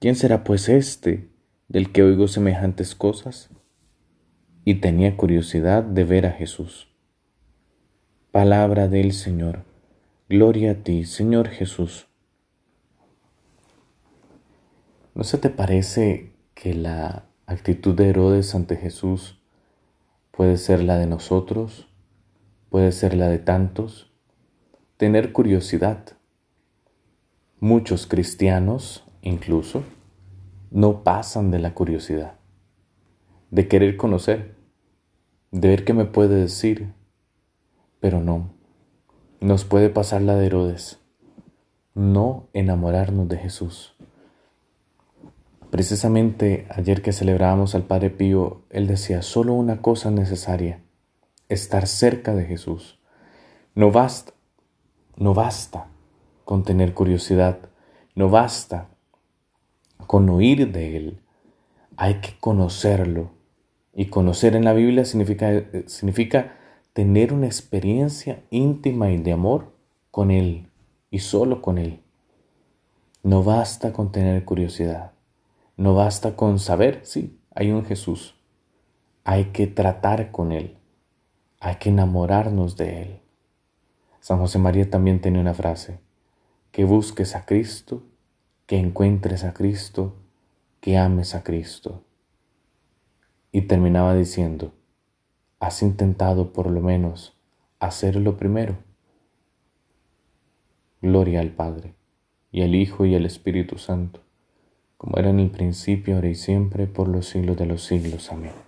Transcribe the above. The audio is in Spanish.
¿Quién será pues este del que oigo semejantes cosas? Y tenía curiosidad de ver a Jesús. Palabra del Señor. Gloria a ti, Señor Jesús. ¿No se te parece que la actitud de Herodes ante Jesús puede ser la de nosotros? ¿Puede ser la de tantos? Tener curiosidad. Muchos cristianos incluso, no pasan de la curiosidad, de querer conocer, de ver qué me puede decir, pero no, nos puede pasar la de Herodes, no enamorarnos de Jesús. Precisamente ayer que celebrábamos al Padre Pío, él decía, solo una cosa necesaria, estar cerca de Jesús. No basta, no basta con tener curiosidad, no basta con oír de Él. Hay que conocerlo. Y conocer en la Biblia significa, significa tener una experiencia íntima y de amor con Él y solo con Él. No basta con tener curiosidad. No basta con saber, sí, hay un Jesús. Hay que tratar con Él. Hay que enamorarnos de Él. San José María también tiene una frase, que busques a Cristo que encuentres a Cristo, que ames a Cristo. Y terminaba diciendo, has intentado por lo menos hacerlo primero. Gloria al Padre, y al Hijo, y al Espíritu Santo, como era en el principio, ahora y siempre, por los siglos de los siglos. Amén.